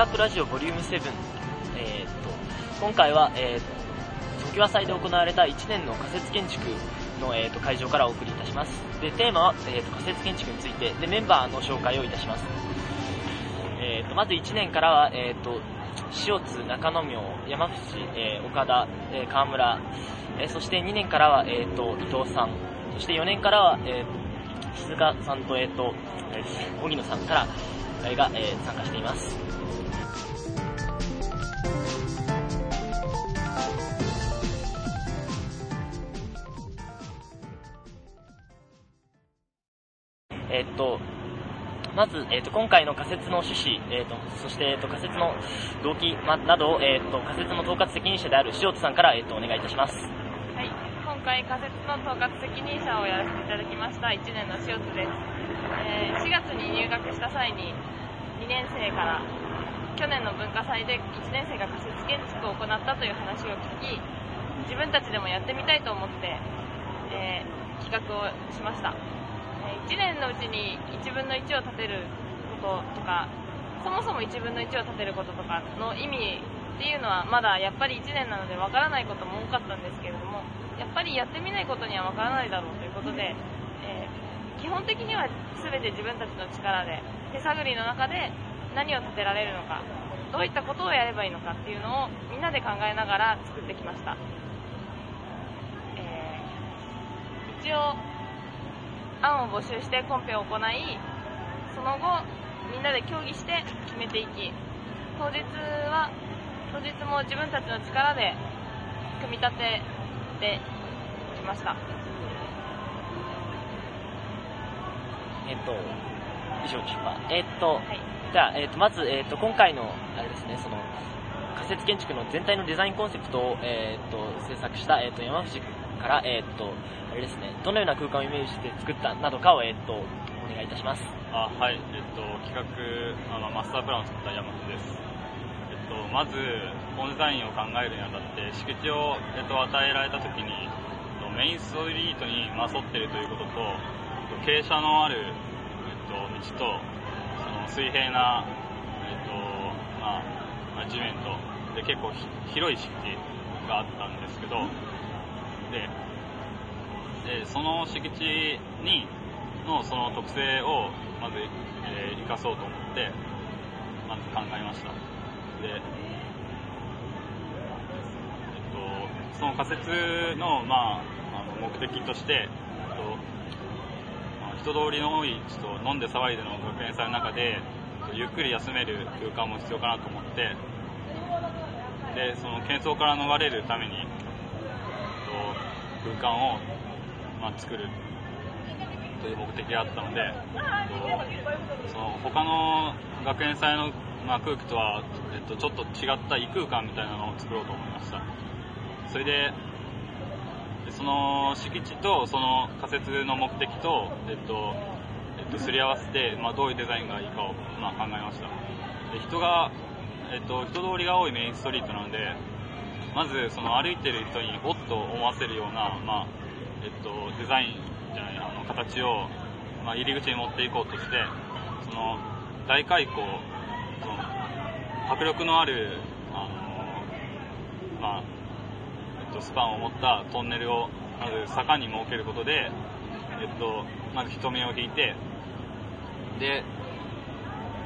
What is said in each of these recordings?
カップラジオボリューム7、えー、っと、今回は、えー、っと、常盤祭で行われた1年の仮設建築の、えー、っと会場からお送りいたします。で、テーマは、えー、っと仮設建築について、で、メンバーの紹介をいたします。えー、っと、まず1年からは、えー、っと、塩津、中野明、山伏、えー、岡田、えー、川村、えー、そして2年からは、えー、と伊藤さん、そして4年からは、えー、鈴鹿さんと、えー、と、えー、荻野さんから、が、えー、参加しています。と、まず、えーと、今回の仮説の趣旨、えーと、そして、えーと、仮説の動機、ま、などを、えー、と仮説の統括責任者である塩津さんから、えー、とお願いいたします。はい、今回仮説の統括責任者をやらせていただきました1年の塩津です、えー、4月に入学した際に2年生から去年の文化祭で1年生が仮説建築を行ったという話を聞き自分たちでもやってみたいと思って、えー、企画をしました。1年のうちに1分の1を立てることとかそもそも1分の1を立てることとかの意味っていうのはまだやっぱり1年なのでわからないことも多かったんですけれどもやっぱりやってみないことにはわからないだろうということで、えー、基本的には全て自分たちの力で手探りの中で何を立てられるのかどういったことをやればいいのかっていうのをみんなで考えながら作ってきました、えー、一応案を募集してコンペを行いその後みんなで協議して決めていき当日は当日も自分たちの力で組み立ててきました。えっと以上でしょうか？えっと、はい、じゃあ、えっと、まず、えっと、今回のあれですねその仮設建築の全体のデザインコンセプトを、えっと、制作した、えっと、山藤から、えっと、あれですね、どのような空間をイメージして作ったなどかを、えっと、お願いいたします。あはい、えっと、企画、あのマスタープランを作った山本です。えっと、まず、コンデザインを考えるにあたって、敷地を、えっと、与えられたときに、メインストリートに、ま、沿っているということと、傾斜のある、えっと、道と、その水平な、えっと、まあ、地面と、で結構広い敷地があったんですけど、で、でその敷地にのその特性をまず、えー、生かそうと思ってまず考えました。で、えっと、その仮説の,、まあ、あの目的として、とまあ、人通りの多いちょっと飲んで騒いでの学園祭の中でゆっくり休める空間も必要かなと思ってでその喧騒から逃れるために、空間をまあ、作るという目的があったので、その他の学園祭の、まあ、空気とは、えっと、ちょっと違った異空間みたいなのを作ろうと思いました。それでその敷地とその仮設の目的と、えっとえっと、すり合わせて、まあ、どういうデザインがいいかを、まあ、考えました。で人が、えっと、人通りが多いメインストリートなのでまずその歩いてる人におっと思わせるような、まあ、えっと、デザインじゃないあの形を、まあ、入り口に持っていこうとしてその大開口その迫力のあるあの、まあえっと、スパンを持ったトンネルをまず坂に設けることで、えっと、まず人目を引いてで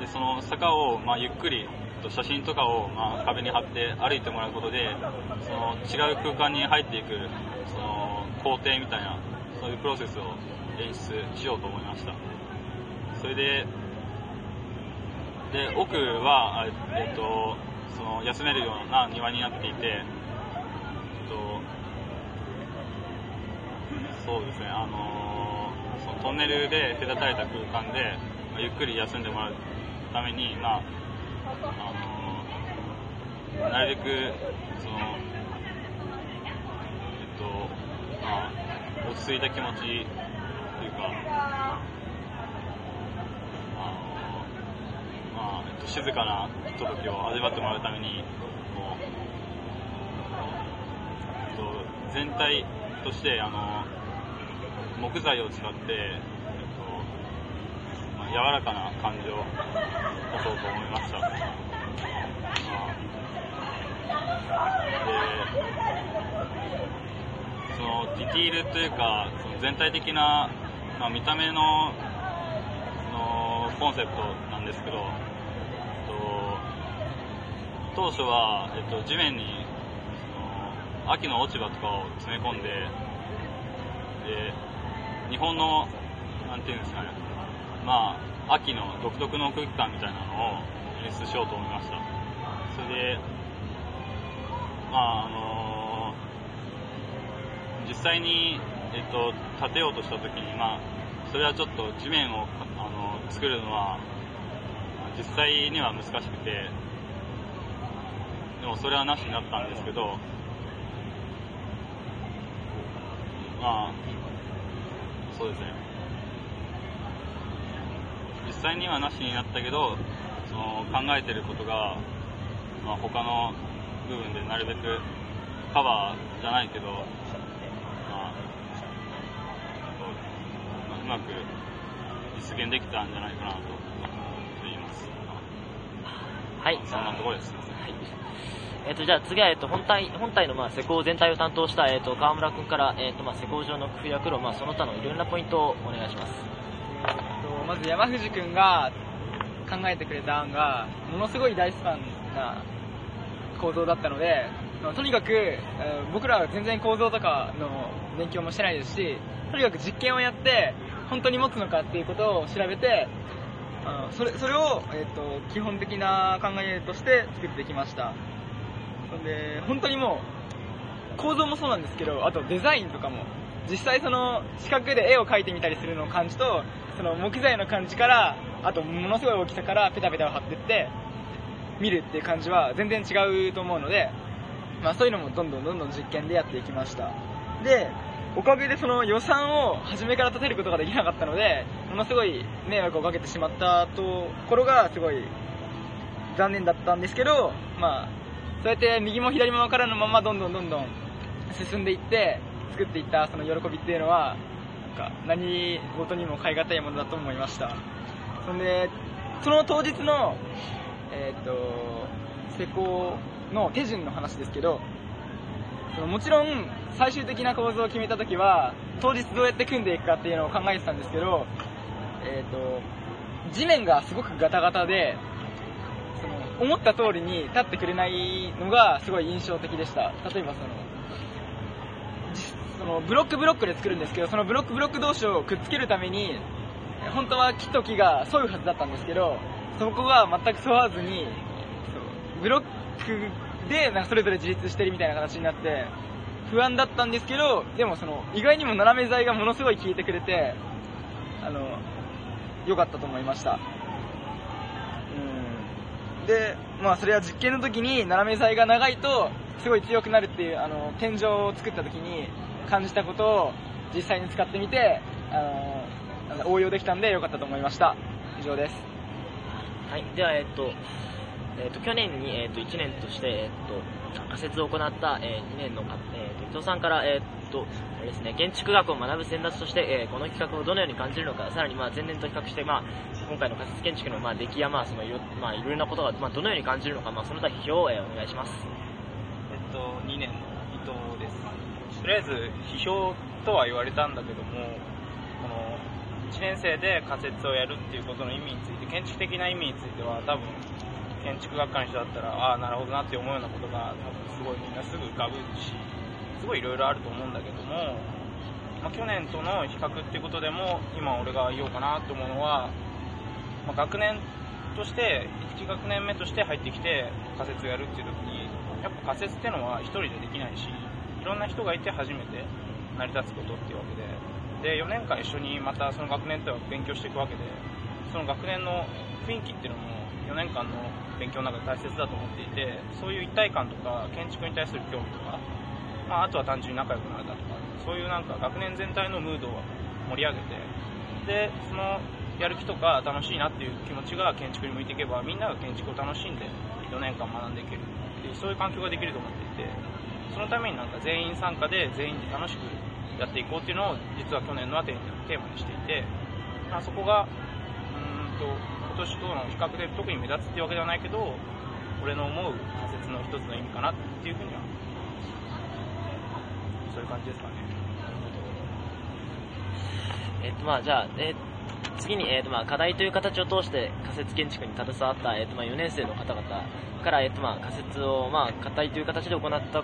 でその坂を、まあ、ゆっくり写真とかを、まあ、壁に貼って歩いてもらうことでその違う空間に入っていくその工程みたいなそういうプロセスを演出しようと思いました。それでで奥は、えっと、その休めるような庭になっていて、えっと、そうですねあのそのトンネルで隔たれた空間で、まあ、ゆっくり休んでもらうために、まああのなるべくそのえっとまあ、落ち着いた気持ちというか、あのまあえっと、静かなひとときを味わってもらうために、こうえっと、全体としてあの木材を使って、柔らかな感じを出そうと思いました。そのディティールというかその全体的な、まあ、見た目のそのコンセプトなんですけど、えっと、当初は、えっと、地面にその秋の落ち葉とかを詰め込んでで日本のなんていうんですかねまあ秋の独特の空気感みたいなのを演出しようと思いました。それでまああの実際に、えっと、建てようとした時に、まあ、それはちょっと地面をあの作るのは実際には難しくてでもそれはなしになったんですけどまあそうですね。実際にはなしになったけどその考えてることが、まあ、他の部分でなるべくカバーじゃないけど、まあ、うまく実現できたんじゃないかなと言います。はい。そんなところです。はい。えっ、と、じゃあ次は、えっ、と、本体、本体の、まあ、施工全体を担当した、えっ、と、川村君から、えっ、と、まあ、施工上の工夫や苦労、まあ、その他のいろんなポイントをお願いします。まず山藤君が考えてくれた案がものすごい大スパンな構造だったのでとにかく、僕らは全然構造とかの勉強もしてないですしとにかく実験をやって本当に持つのかっていうことを調べてそれそれを、えー、と基本的な考えとして作ってきました。で本当にもう構造もそうなんですけどあとデザインとかも実際その四角で絵を描いてみたりするのを感じとその木材の感じからあとものすごい大きさからペタペタを貼ってって見るっていう感じは全然違うと思うので、まあ、そういうのもどんどんどんどん実験でやっていきました。でおかげでその予算を初めから立てることができなかったのでものすごい迷惑をかけてしまったところがすごい残念だったんですけどまあそうやって右も左も分からぬままどんどんどんどん進んでいって作っていったその喜びっていうのはなんか何事にも代え難いものだと思いました。そんでその当日のえっ、と施工の手順の話ですけどそのもちろん最終的な構造を決めた時は当日どうやって組んでいくかっていうのを考えてたんですけど、えっと地面がすごくガタガタでその思った通りに立ってくれないのがすごい印象的でした。例えばそのそのブロックブロックで作るんですけどそのブロックブロック同士をくっつけるために本当は木と木が沿うはずだったんですけどそこが全く沿わずにブロックでなんかそれぞれ自立してるみたいな形になって不安だったんですけどでもその意外にも斜め材がものすごい効いてくれてあの良かったと思いました。うん。でまあそれは実験の時に斜め材が長いとすごい強くなるっていうあの天井を作った時に感じたことを実際に使ってみてあの応用できたんで良かったと思いました以上ですはい。では、えっ、と、えっ、と、去年に、えっ、と、1年として、えっ、と、仮説を行った、え2年のか、えっ、と、伊藤さんから、えっ、と、あれですね、建築学を学ぶ先達として、えーこの企画をどのように感じるのか、さらに、まあ、前年と比較して、まあ、今回の仮説建築の、まあ、出来や、まあ、その、いろ、まあ、いろいろなことが、まあ、どのように感じるのか、まあ、その他批評を、えーお願いします。えっと、2年の。とりあえず、批評とは言われたんだけども、この、1年生で仮説をやるっていうことの意味について、建築的な意味については、多分、建築学科の人だったら、ああ、なるほどなって思うようなことが、多分すごいみんなすぐ浮かぶし、すごいいろいろあると思うんだけども、まあ、去年との比較っていうことでも、今俺が言おうかなと思うのは、まあ、学年として、1学年目として入ってきて仮説をやるっていう時に、やっぱ仮説ってのは一人でできないし、いろんな人がいて初めて成り立つことっていうわけで、で、4年間一緒にまたその学年とは勉強していくわけで、その学年の雰囲気っていうのも4年間の勉強の中で大切だと思っていて、そういう一体感とか建築に対する興味とか、まあ、あとは単純に仲良くなれたとか、そういうなんか学年全体のムードを盛り上げて、で、そのやる気とか楽しいなっていう気持ちが建築に向いていけば、みんなが建築を楽しんで4年間学んでいけるっていう、そういう環境ができると思っていて、そのためになんか全員参加で全員で楽しくやっていこうっていうのを実は去年のはテーマにしていて、まあ、そこが、うんと、今年との比較で特に目立つっていうわけではないけど、俺の思う仮説の一つの意味かなっていうふうにはそういう感じですかね。えっとまあじゃあ、えー次に、えーとまあ、課題という形を通して仮説建築に携わった、えーとまあ、4年生の方々から、えーとまあ、仮説を、まあ、課題という形で行った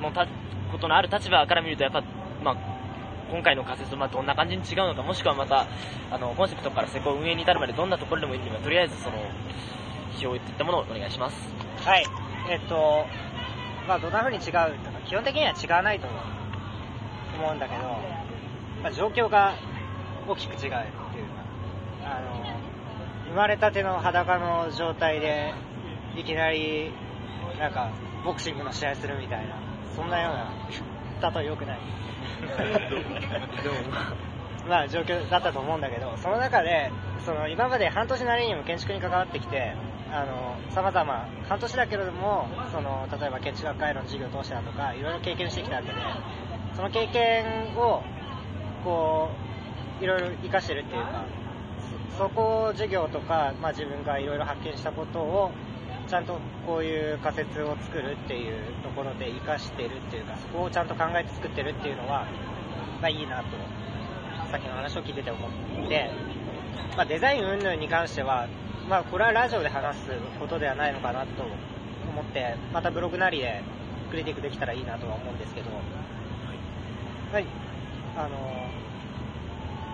もうたことのある立場から見るとやっぱ、まあ、今回の仮説とまあどんな感じに違うのかもしくはまたあのコンセプトから施工運営に至るまでどんなところでもいいのでとりあえずその批評といったものをお願いしますはい。えっと、まあ、どんな風に違うとか、基本的には違わないと思うんだけど、まあ、状況が大きく違う、あの、生まれたての裸の状態で、いきなり、なんか、ボクシングの試合するみたいな、そんなような、例え良くない。まあ状況だったと思うんだけど、その中で、その今まで半年なりにも建築に関わってきて、あの、様々、半年だけれども、その、例えば建築学会の授業を通してだとか、いろいろ経験してきたわけで、その経験を、こう、いろいろ活かしてるっていうか、そそこを授業とか、まあ自分がいろいろ発見したことを、ちゃんとこういう仮説を作るっていうところで活かしてるっていうか、そこをちゃんと考えて作ってるっていうのは、まあいいなと、さっきの話を聞いてて思って、まあデザイン云々に関しては、まあこれはラジオで話すことではないのかなと思って、またブログなりでクリティックできたらいいなとは思うんですけど、はい、あの、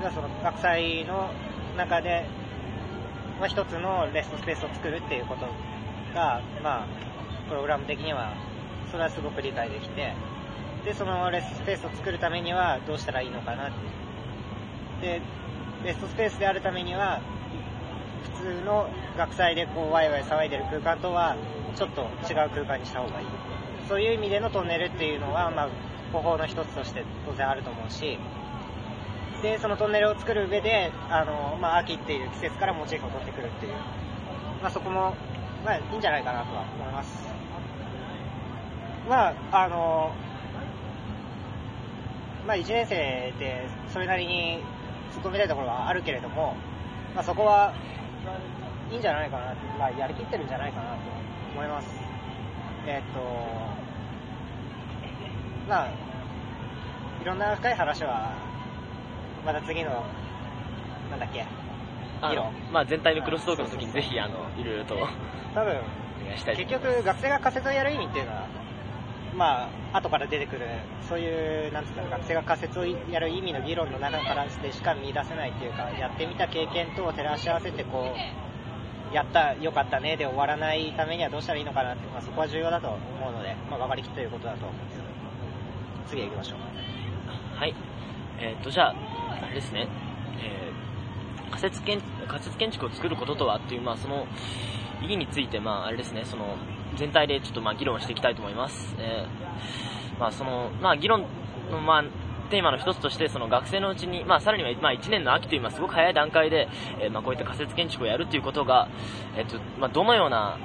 じゃあその学祭の中で、まあ、一つのレストスペースを作るっていうことが、まあ、プログラム的には、それはすごく理解できて、で、そのレストスペースを作るためにはどうしたらいいのかなって。で、レストスペースであるためには、普通の学祭でこうワイワイ騒いでる空間とは、ちょっと違う空間にした方がいい。そういう意味でのトンネルっていうのは、まあ、方法の一つとして当然あると思うし、で、そのトンネルを作る上で、あの、まあ、秋っていう季節からモチーフを取ってくるっていう、まあ、そこも、まあ、いいんじゃないかなとは思います。まあ、あの、まあ、1年生でそれなりに突っ込みたいところはあるけれども、まあ、そこは、いいんじゃないかな、まあ、やりきってるんじゃないかなと思います。えっと、まあ、いろんな深い話は、また次の、なんだっけ、議論。まあ、全体のクロストークの時にぜひあのいろいろとお多分、結局学生が仮説をやる意味っていうのは、まあ、後から出てくる、そういう、なんつったら、学生が仮説をやる意味の議論の中からでしか見出せないっていうか、やってみた経験と照らし合わせて、こう、やった、よかったねで終わらないためにはどうしたらいいのかなって、まあ、そこは重要だと思うので、まあ、分かりきっていることだと思うんですけど、次へ行きましょう。はい。えーっと、じゃあ、あれですね、えー仮説建仮説建築を作ることとはっていう、まあ、その意義について、まあ、あれですね、その、全体でちょっと、まあ、議論していきたいと思います。えーまあ、その、まあ、議論の、まあ、テーマの一つとして、その学生のうちに、まあ、さらには、まあ、1年の秋という、まあ、すごく早い段階で、えーまあ、こういった仮説建築をやるということが、えっと、まあ、どのような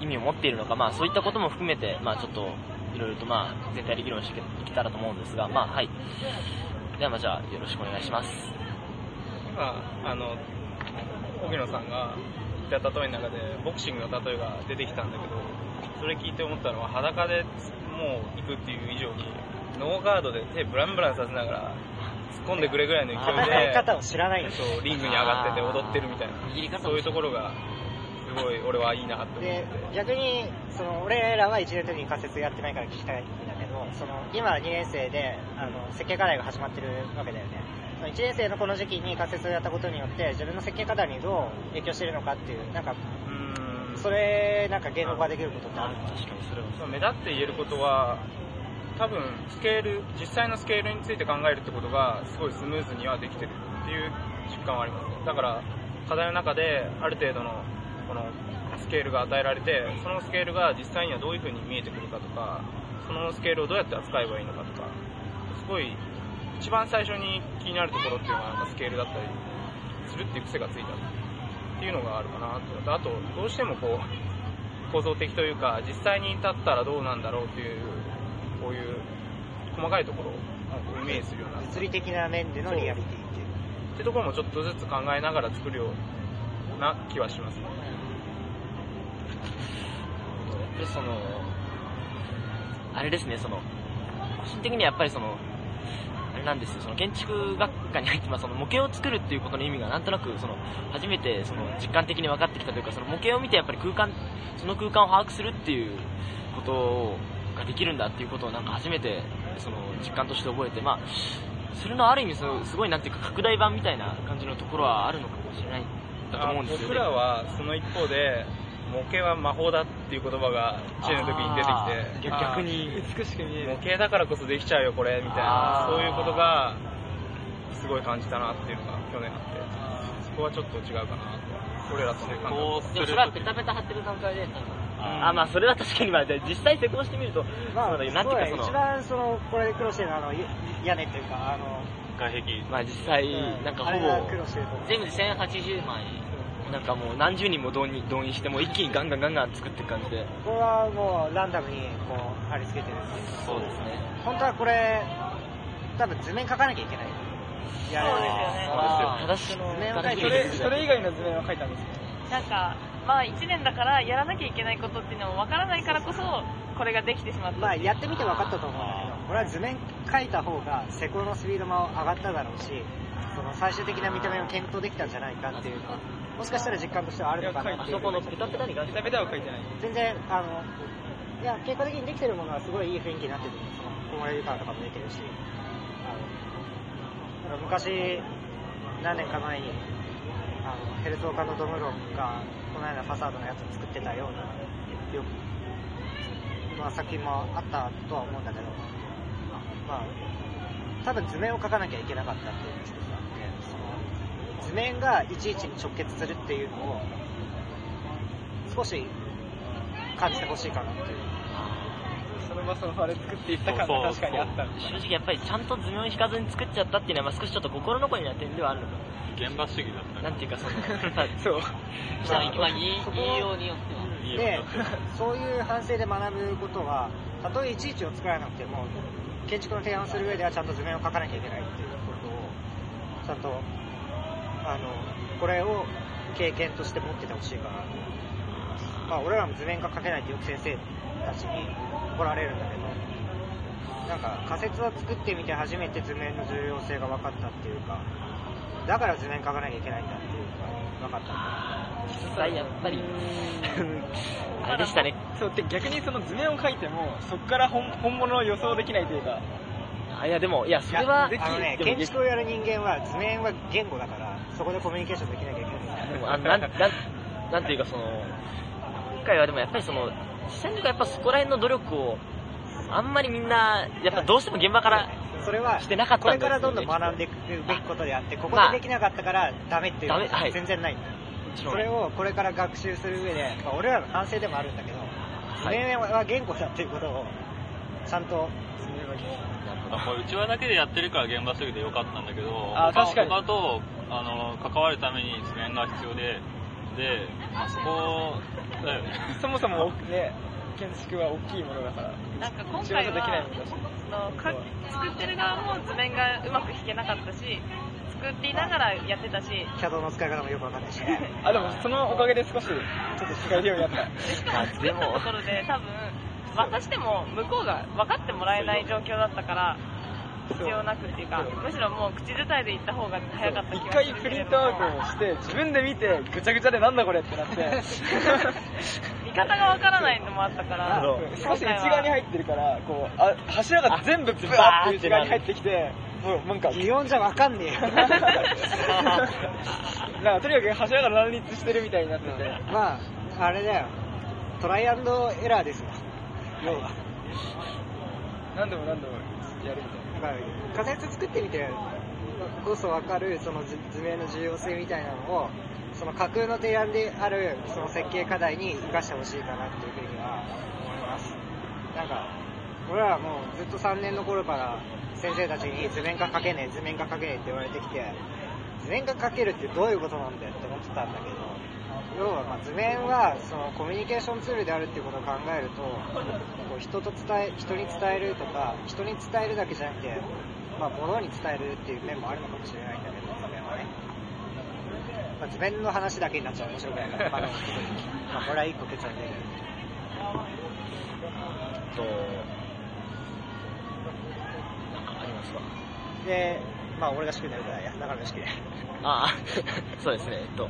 意味を持っているのか、まあ、そういったことも含めて、まあ、ちょっと、いろいろと、まあ、全体で議論していけたらと思うんですが、まあ、はい。では、まあ、じゃあ、よろしくお願いします。今あの荻野さんが言った例えの中でボクシングの例えが出てきたんだけどそれ聞いて思ったのは裸でもう行くっていう以上にノーガードで手ブランブランさせながら突っ込んでくれぐらいの勢いで方を知らないんですよ。そうリングに上がってて踊ってるみたいな握り方もそういうところがすごい俺はいいなって思って。で、逆に、その、俺らは1年の時に仮説やってないから聞きたいんだけど、その、今2年生で、あの、設計課題が始まってるわけだよね。その1年生のこの時期に仮説をやったことによって、自分の設計課題にどう影響してるのかっていう、なんか、うーん。それ、なんか言語化できることってある確かにそれは目立って言えることは多分スケール実際のスケールについて考えるってことがすごいスムーズにはできてるっていう実感はあります。だから課題の中である程度のこのスケールが与えられてそのスケールが実際にはどういう風に見えてくるかとかそのスケールをどうやって扱えばいいのかとかすごい一番最初に気になるところっていうのがなんかスケールだったりするっていう癖がついたっていうのがあるかなとあとどうしてもこう構造的というか実際に立ったらどうなんだろうっていうこういう細かいところをイメージするようなっ物理的な面でのリアリティっていう。てところもちょっとずつ考えながら作るような気はしますねぱりその、あれですね、その、個人的にはやっぱりその、あれなんですよ、その建築学科に入って、まあ、その模型を作るっていうことの意味がなんとなく、その、初めてその実感的に分かってきたというか、その模型を見てやっぱり空間、その空間を把握するっていうことができるんだっていうことをなんか初めて、その実感として覚えて、まあ、それのある意味そのすごいなんていうか拡大版みたいな感じのところはあるのかもしれないだと思うんですよ、僕らはその一方で模型は魔法だっていう言葉が1年の時に出てきて。逆逆に。美しく見える。模型だからこそできちゃうよこれみたいな。そういうことがすごい感じたなっていうのが去年あって。そこはちょっと違うかなと。俺らとそういう感じでもそれはペタペタ貼ってる段階で、ああ、まあそれは確かにまあ、で実際施工してみると、まあ、そうだよなんていうかその。一番その、これで苦労してるのは、あの、屋根っていうか、あの、外壁。まあ実際、うん。なんかほぼ。全部で1080枚、なんかもう何十人も動員動員して、もう一気にガンガンガンガン作っていく感じで、これはもうランダムにこう貼り付けてる。そうですね。本当はこれ、多分図面書かなきゃいけない。やれそうですよねあー正しい図面を書いてそれ、それ以外の図面を描いたんですよ。なんか、まあ1年だからやらなきゃいけないことっていうのも分からないからこそ、これができてしまった。まあやってみて分かったと思うんだけど、これは図面書いた方が施工のスピードも上がっただろうし、その最終的な見た目を検討できたんじゃないかっていうのは、もしかしたら実感としてはあるのかなっていうこのペタペタにペタペタは描いてない。全然、あの、いや、結果的にできてるものはすごいいい雰囲気になってるその、木漏れる感とかも出てるし、あの、なんか昔、何年か前に、あの、ヘルツオカのドムロが、このようなファサードのやつを作ってたような、よまあ、作品もあったとは思うんだけど、まあ、多分図面を描かなきゃいけなかったっていうのが一つあって、その、図面がいちいちに直結するっていうのを、少し感じてほしいかなっていう。その場その場で作っていった感が確かにあった。正直やっぱりちゃんと図面を引かずに作っちゃったっていうのは、まあ少しちょっと心残りな点ではあるのか現場主義だったなんていうかその、まあそう。まあ、まあ、言いそこ言いようによっては。で、そういう反省で学ぶことは、たとえいちいちを作らなくても、建築の提案をする上ではちゃんと図面を描かなきゃいけないっていうことを、ちゃんと、あの、これを経験として持っててほしいかなとま。あ、俺らも図面が描けないってよく先生たちに怒られるんだけど、なんか仮説を作ってみて初めて図面の重要性が分かったっていうか、だから図面描かなきゃいけないんだっていうのが分かったんだ実際やっぱり、あれでしたね。そう、で逆にその図面を描いても、そこから本 本物を予想できないというか、あ、いやでも、いや、それいは、やあのね、建築をやる人間は図面は言語だから、そこでコミュニケーションできなきゃいけない。でもあなん、なん、なんていうかその、今回はでもやっぱりその、実際にやっぱそこら辺の努力を、あんまりみんな、やっぱどうしても現場から、それはしてなかったんだよこれからどんどん学んでいくべきことであって、ここまあでできなかったからダメっていうのダメははい全然ないんだよ。それをこれから学習する上で、まあ、俺らの反省でもあるんだけど、図面は言語だっていうことを、ちゃんと、あ。これ内輪だけでやってるから現場主義でよかったんだけど他あ確かに。他とあの関わるために図面が必要でで、まあ、そこだよね。そもそもね、建築は大きいものだから、なんか今仕回事できないはもんだし。そのか作ってる側も図面がうまく引けなかったし作っていながらやってたし。CAD の使い方もよくわかんないし。あ、でもそのおかげで少し、ちょっと使えるようになった。まあ作でも。ったところで多分渡しても向こうが分かってもらえない状況だったから必要なくっていうかむしろもう口伝えで行った方が早かった気一が回プリントアウトをして、自分で見て、ぐちゃぐちゃでなんだこれってなって、見方が分からないのもあったから少し内側に入ってるから、こう、あ柱が全部ブワーって内側に入ってきて、なんか、擬音じゃわかんねえよ。なんかとにかく柱が乱立してるみたいになってて、まあ、あれだよ。トライアンドエラーですよ。要は。何度も何度もやるみたいな。だから仮説作ってみてこそ分かるその図図面の重要性みたいなのをその架空の提案であるその設計課題に生かしてほしいかなっていうふうには俺はもうずっと3年の頃から先生たちに図面が描けねえ図面が描けねえって言われてきて図面が描けるってどういうことなんだよって思ってたんだけど要はま図面はそのコミュニケーションツールであるっていうことを考えるとこう人と伝え人に伝えるとか人に伝えるだけじゃなくて、まあ、物に伝えるっていう面もあるのかもしれないんだけど図面はね、まあ、図面の話だけになっちゃう面白くないから他のことにまあこれは一個結論出ると、なんかありますかで、まあ俺が仕切るから、いや、中野が仕切れ。ああ、そうですね、えっと、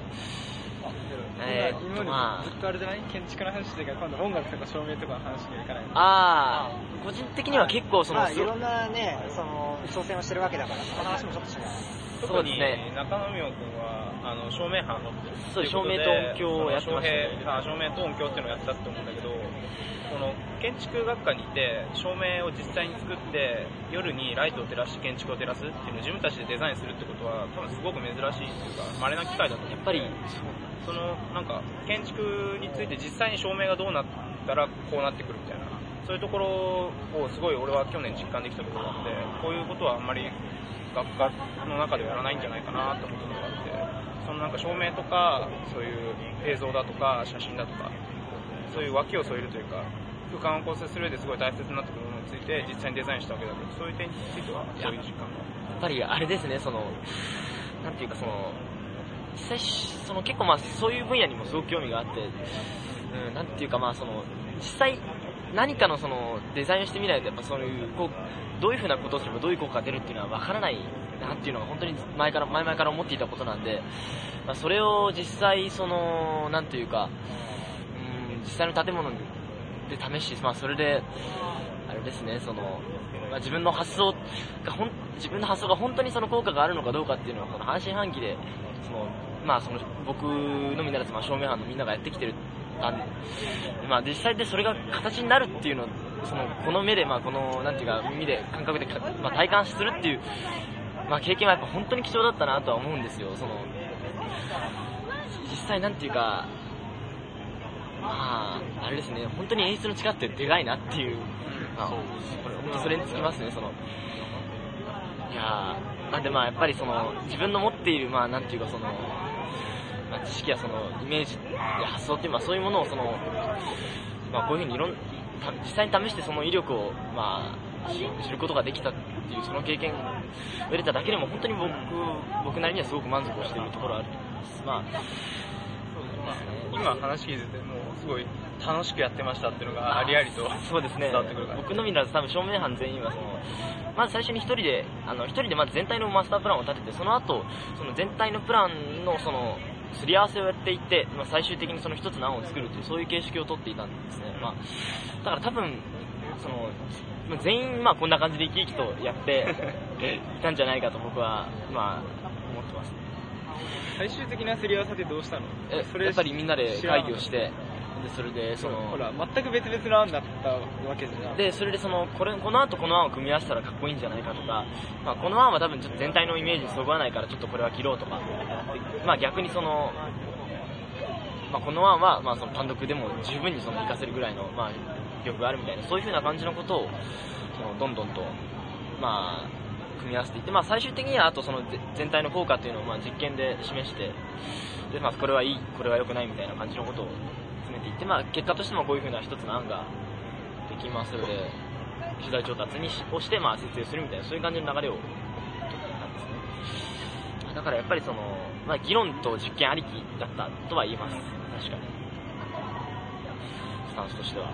えー今ままでずっとあれじゃない？建築の話してるから今度音楽とか照明とかの話にはいかないあ、ああ、個人的には結構その、まあいろんなね、その、挑戦をしてるわけだから、その話もちょっとしない。そう特にですね、中野美穂君はあの照明班そう照明と音響をやってましたね。照明あ照明と音響っていうのをやったと思うんだけどその建築学科にいて照明を実際に作って夜にライトを照らして建築を照らすっていうのを自分たちでデザインするってことは多分すごく珍しいっていうか稀な機会だと思うやっぱり、そのなんか建築について実際に照明がどうなったらこうなってくるみたいなそういうところをすごい俺は去年実感できたところがあってこういうことはあんまり学科の中ではやらないんじゃないかなと思ったのがあってそのなんか照明とかそういう映像だとか写真だとかそういう脇を添えるというか空間を構成する上ですごい大切になってくるものについて実際にデザインしたわけだけどそういう点についてはそういう実感が。やっぱりあれですね、その、なんていうかその、実際し、その結構まあそういう分野にもすごく興味があって、うん、なんていうかまあその、実際何かのそのデザインをしてみないとやっぱそういう、こう、どういうふうなことをすればどういう効果が出るっていうのはわからないなっていうのが本当に前から、前々から思っていたことなんで、まあ、それを実際その、なんていうか、うん、実際の建物で試し、まあそれで、あれですね、その、まあ、自分の発想がほん、自分の発想が本当にその効果があるのかどうかっていうのは、この半信半疑で、その、まあその、僕のみならず、まあ照明班のみんながやってきてる、あまあ実際でそれが形になるっていうのを、その、この目で、まあこの、なんていうか、耳で、感覚で、まあ体感するっていう、まあ経験はやっぱ本当に貴重だったなとは思うんですよ、その、実際なんていうか、まあ、あれですね、本当に演出の力ってでかいなっていう、まあ、これ本当それにつきますね、その、いやーなんでまあやっぱりその、自分の持っている、まあなんていうかその、まあ、知識やその、イメージや発想っていう、まあそういうものをその、まあこういうふうにいろん、た実際に試してその威力を、まあ、知知ることができたっていう、その経験を得れただけでも本当に僕、僕なりにはすごく満足をしているところはあります。まあ、今話聞いててもうすごい楽しくやってましたっていうのがありありとそうですね。伝わってくるから。僕のみならず多分照明班全員はそのまず最初に一人であの一人でまず全体のマスタープランを立ててその後その全体のプランのそのすり合わせをやっていって、まあ、最終的にその一つの案を作るというそういう形式をとっていたんですね、まあ、だから多分そのまあ全員まあこんな感じで生き生きとやって いたんじゃないかと僕はまあ思ってます最終的なすり合わせってどうしたの？えそれやっぱりみんなで会議をしてでそれでそのほら全く別々の案だったわけじゃん。で、それでその、これ、この後この案を組み合わせたらかっこいいんじゃないかとか、まあ、この案は多分ちょっと全体のイメージにそぐわないからちょっとこれは切ろうとか、でまあ逆にその、まあこの案は、まあその単独でも十分にその活かせるぐらいの、まあ、力があるみたいな、そういう風な感じのことを、その、どんどんと、まあ、組み合わせていって、まあ最終的にはあとそのぜ全体の効果っていうのをまあ実験で示して、で、まあこれはいい、これは良くないみたいな感じのことを詰めていって、まあ結果としてもこういう風な一つの案ができますので、取材調達にしをして、まあ、設営するみたいな、そういう感じの流れを取ったんですね。だからやっぱりその、まあ、議論と実験ありきだったとは言えます。確かに。スタンスとしては。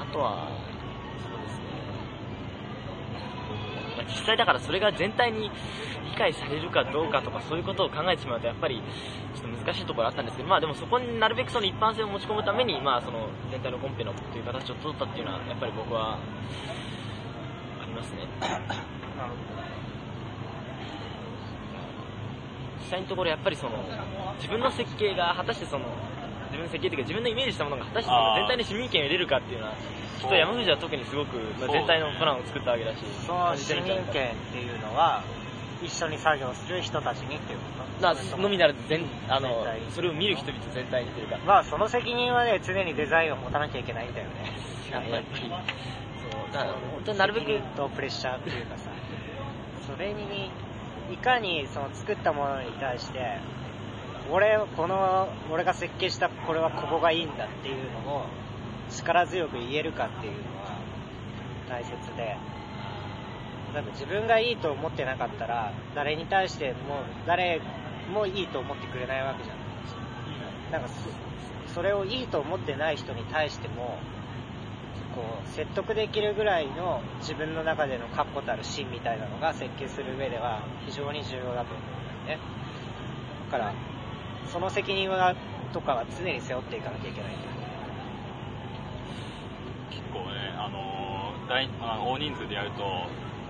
あとは、そうですね。まあ、実際だからそれが全体に理解されるかどうかとかそういうことを考えてしまうとやっぱりちょっと難しいところあったんですけど、まあでもそこになるべくその一般性を持ち込むために、まあその全体のコンペのという形を取ったっていうのはやっぱり僕はありますね。実際のところやっぱりその自分の設計が果たしてその自分の設計というか自分のイメージしたものが果たして全体の市民権を入れるかっていうのはきっと山藤は特にすごく、まあ、全体のプランを作ったわけだしその市民権っていうのは、一緒に作業する人たちにっていうこと。まあのみならず全あのそれを見る人々全体にというか。まあその責任はね、常にデザインを持たなきゃいけないんだよね。やっぱり。そう。だから本当になるべくとプレッシャーっていうかさ、それに、いかにその作ったものに対して、俺、この、俺が設計したこれはここがいいんだっていうのを力強く言えるかっていうのは大切で、多分自分がいいと思ってなかったら、誰に対しても、誰もいいと思ってくれないわけじゃん。なんかそ、それをいいと思ってない人に対してもこう説得できるぐらいの自分の中での確固たる芯みたいなのが設計する上では非常に重要だと思うんだよねだからその責任はとかは常に背負っていかなきゃいけない結構ね、あの大あ大人数でやると、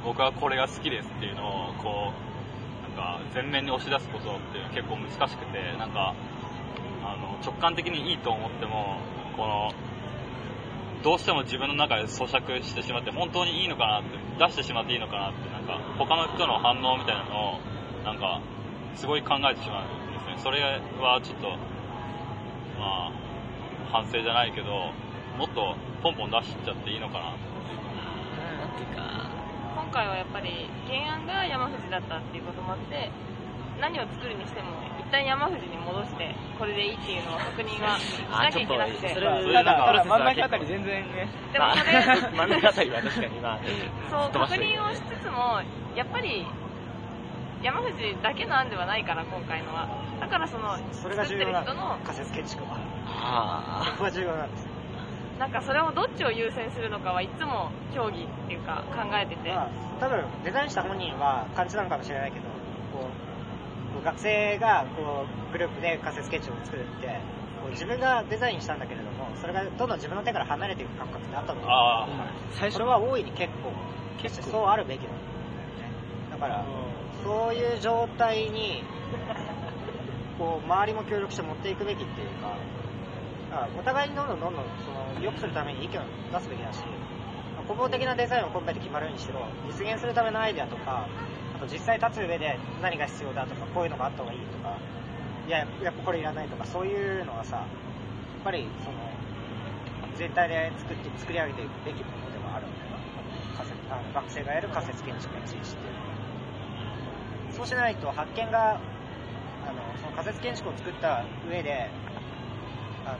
僕はこれが好きですっていうのを、こう、なんか、前面に押し出すことって結構難しくて、なんか、あの、直感的にいいと思っても、この、どうしても自分の中で咀嚼してしまって、本当にいいのかなって、出してしまっていいのかなって、なんか、他の人の反応みたいなのを、なんか、すごい考えてしまう。ね。それはちょっと、まあ、反省じゃないけど、もっとポンポン出しちゃっていいのかなと。なんていう。か、今回はやっぱり原案が山藤だったっていうこともあって何を作るにしても一旦山藤に戻してこれでいいっていうのを確認は しなきゃいけなくて。それただ、真ん中あたり全然ね、でもそれま あ真ん中あたりは確かにまあ、そう確認をしつつもやっぱり山藤だけの案ではないから今回のは。だからそのそれ作ってが重要なる人のの仮説建築はあここが重要なんです。よなんかそれをどっちを優先するのかはいつも協議っていうか考えてて、まあ、多分デザインした本人は感じなのかもしれないけどこうこう学生がこうグループで仮説スケッチを作るってこう自分がデザインしたんだけれどもそれがどんどん自分の手から離れていく感覚ってあったと思う。ああ、最初それは大いに結構決してそうあるべきなんだよね。だからそういう状態にこう周りも協力して持っていくべきっていうかかお互いにどんどんどんどんその良くするために意見を出すべきだし根本的なデザインをコンペで決まるにしろ実現するためのアイデアとかあと実際立つ上で何が必要だとかこういうのがあった方がいいとかいややっぱこれいらないとかそういうのはさやっぱりその全体で作って作り上げていくべきものでもあるんだよ。な学生がやる仮説建築についてっていうのはそうしないと発見があのその仮説建築を作った上であの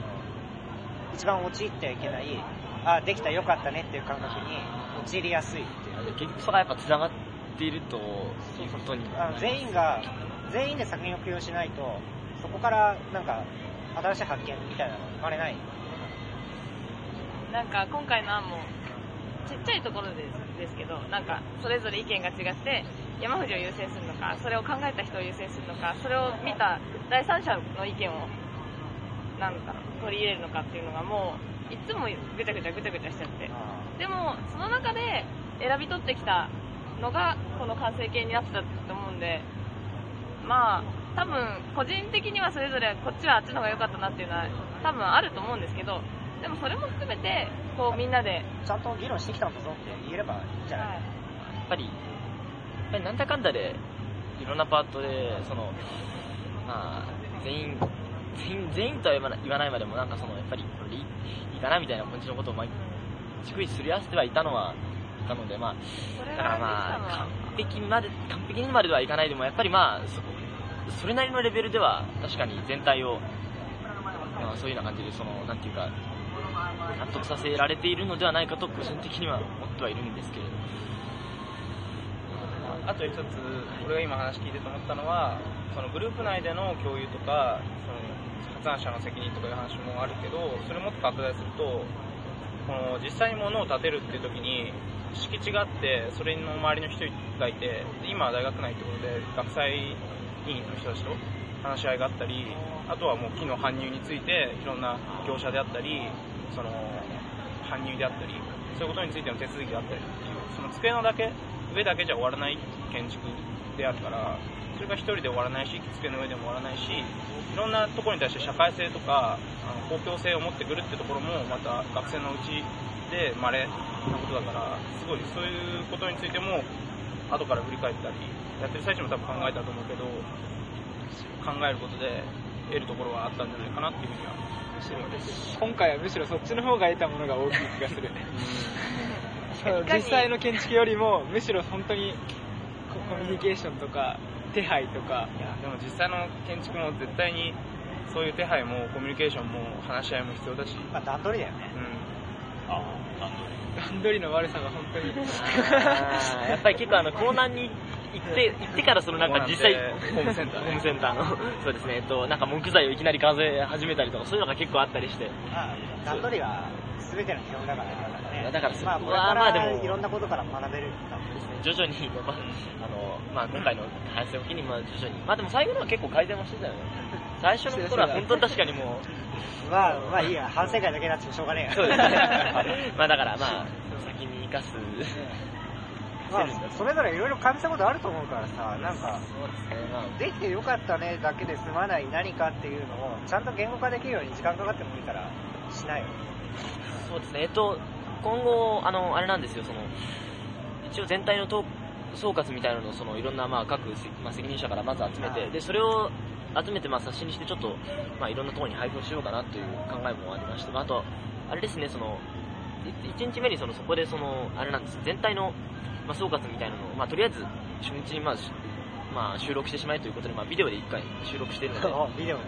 一番陥ってはいけないあできたよかったねっていう感覚に陥りやすいっていう。結局そこがやっぱ繋がっているということに。あの全員が全員で作品を供養しないとそこからなんか新しい発見みたいなのが生まれない。なんか今回の案もちっちゃいところですですけどなんかそれぞれ意見が違って山藤を優先するのかそれを考えた人を優先するのかそれを見た第三者の意見をなんだろう取り入れるのかっていうのがもういつもぐちゃぐちゃぐちゃぐちゃしちゃって。でもその中で選び取ってきたのがこの完成形になったと思うんでまあ多分個人的にはそれぞれこっちはあっちの方が良かったなっていうのは多分あると思うんですけどでもそれも含めてこうみんなで、ちゃんと議論してきたんだぞって言えればいいんじゃない、はい。やっぱり、ぱりなんだかんだで、いろんなパートで、その、まあ、全員、全員、全員とは言わないまでも、なんかその、やっぱり、これでいいかなみたいな感じのことを、まあ、逐一すり合わせてはいたのは、いたので、まあ、だからまあ、完璧まで、完璧にまではいかないでも、やっぱりまあ、そそれなりのレベルでは、確かに全体を、まあ、そういうような感じで、その、なんていうか、納得させられているのではないかと、個人的には思ってはいるんですけれども。あと一つ、俺が今話聞いてて思ったのは、そのグループ内での共有とか、その発案者の責任とかいう話もあるけど、それもっと拡大すると、この実際に物を建てるっていう時に、敷地があって、それの周りの人がいて、今は大学内ってことで、学祭委員の人たちと話し合いがあったり、あとはもう木の搬入について、いろんな業者であったり、その搬入であったり、そういうことについての手続きがあったりっていう、その机のだけ、上だけじゃ終わらない建築であるから、それが一人で終わらないし、机の上でも終わらないし、いろんなところに対して社会性とか、あの公共性を持ってくるってところも、また学生のうちで稀なことだから、すごいそういうことについても、後から振り返ったり、やってる最中も多分考えたと思うけど、考えることで得るところはあったんじゃないかなっていうふうには今回はむしろそっちの方が得たものが大きい気がする。実際の建築よりも、むしろ本当にココミュニケーションとか、手配とか、いやでも実際の建築も絶対にそういう手配もコミュニケーションも話し合いも必要だし、まあ、段取りだよね。うん、ああ、なんだろ段取りの悪さが本当に。やっぱり結構あの、コーナーに行って、行ってからそのなんか実際、ホームセンターね。ホームセンターの、そうですね、えっと、なんか木材をいきなり数え始めたりとか、そういうのが結構あったりして、まあ、段取りが全ての基本だからね。だからそまあ、これいろんなことから学べる徐々に、まあ、あの、まあ今回の反省を機に、まあ徐々に、まあでも最後のは結構改善もしてたよね。最初の頃は本当に確かにもう、まあ、まあいいや、反省会だけになってもしょうがねえや。そうですね。まあだからまあ、先に生かす。まあ、それぞれいろいろ感じたことあると思うからさ、なんか、そうですね、まあ、できてよかったねだけで済まない何かっていうのを、ちゃんと言語化できるように時間かかってもいいから、しないよ。そうですね、えっと、今後、あの、あれなんですよ、その、一応全体の統総括みたいなのを、その、いろんな、まあ、各、まあ、責任者からまず集めて、はい。で、それを集めて、まあ、冊子にして、ちょっと、まあ、いろんなところに配布をしようかなという考えもありまして、まあ、あと、あれですね、その、1日目にその、そこで、その、あれなんです、全体の、まあ、総括みたいなのを、まあ、とりあえず、初日に、まあ、しまあ、収録してしまえということで、まあ、ビデオで一回収録しているので、おビデオね。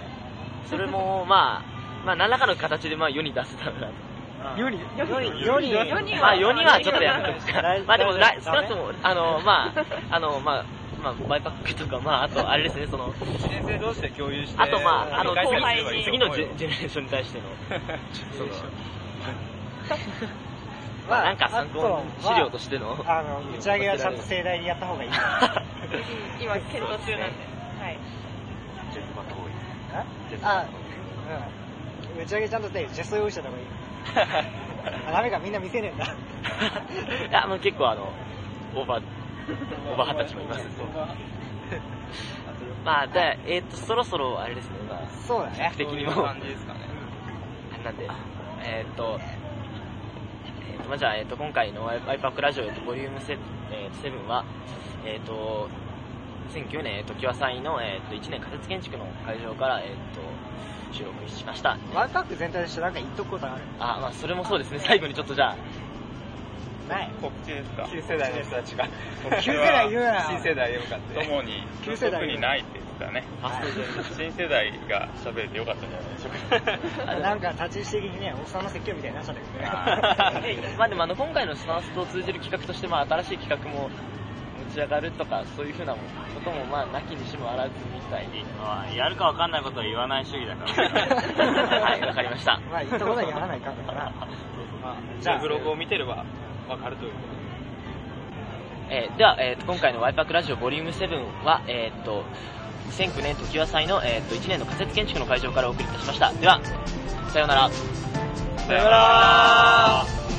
それも、まあ、まあ、何らかの形で、まあ、世に出せたら。なと。世に、世に、世に、世にまあ、4人はちょっとやめて大まあでも、来少なくとも、あの、まあ、あの、まあ、まあ、バイパックとか、まあ、あと、あれですね、その、1年生同士で共有して、あと、まあ、あの、理解次のジェジェネレーションに対しての、その、まあなんか参考資料としての、あの、打ち上げはちゃんと盛大にやった方がいい。今検討中なんで。はい。あ、うん。打ち上げちゃんとって、ジェスト用意してた方がいい。あ、ダメか、みんな見せねえんだ。いや、もう結構あの、オーバー、オーバー二十歳もいます。まあ、で、えっ、と、そろそろ、あれですね、まあ、そうだね。的にもそういう感じですかね？なんで、えーっと、えーっと、まあ、じゃあ、えーっと、今回のワイワイパックラジオ、えーっと、ボリューム7、えーっと7は、えーっと、2009年、えーっと、清祭の、えーっと、1年仮設建築の会場から、えーっと、収録しました。ワンパック全体でしてなんか言っとくことあるあ、まあ、それもそうですね、最後にちょっとじゃあ、ない。告知ですか？旧世代の人たちが。旧世代言うな新世代でよかった。ともに旧世代特にないって言ってたね新世代が喋れてよかったんじゃないでしょうか なんか立ち位置的にね、おっさんの説教みたいになっちゃったけどね。まあでもあの今回のスタンスと通じる企画としてまあ新しい企画も持ち上がるとかそういうふうなこともまあなきにしもあらずみたいにまあやるかわかんないことは言わない主義だから。はいわかりましたまあ、言ったことはやらないかんだから。まあ、じゃあじゃあブログを見てればわかるということで。えーでは、えーと今回のワイパックラジオボリューム7は、えー、と2009年時和祭の、えー、と1年の仮設建築の会場からお送りいたしましたではさようならさよなら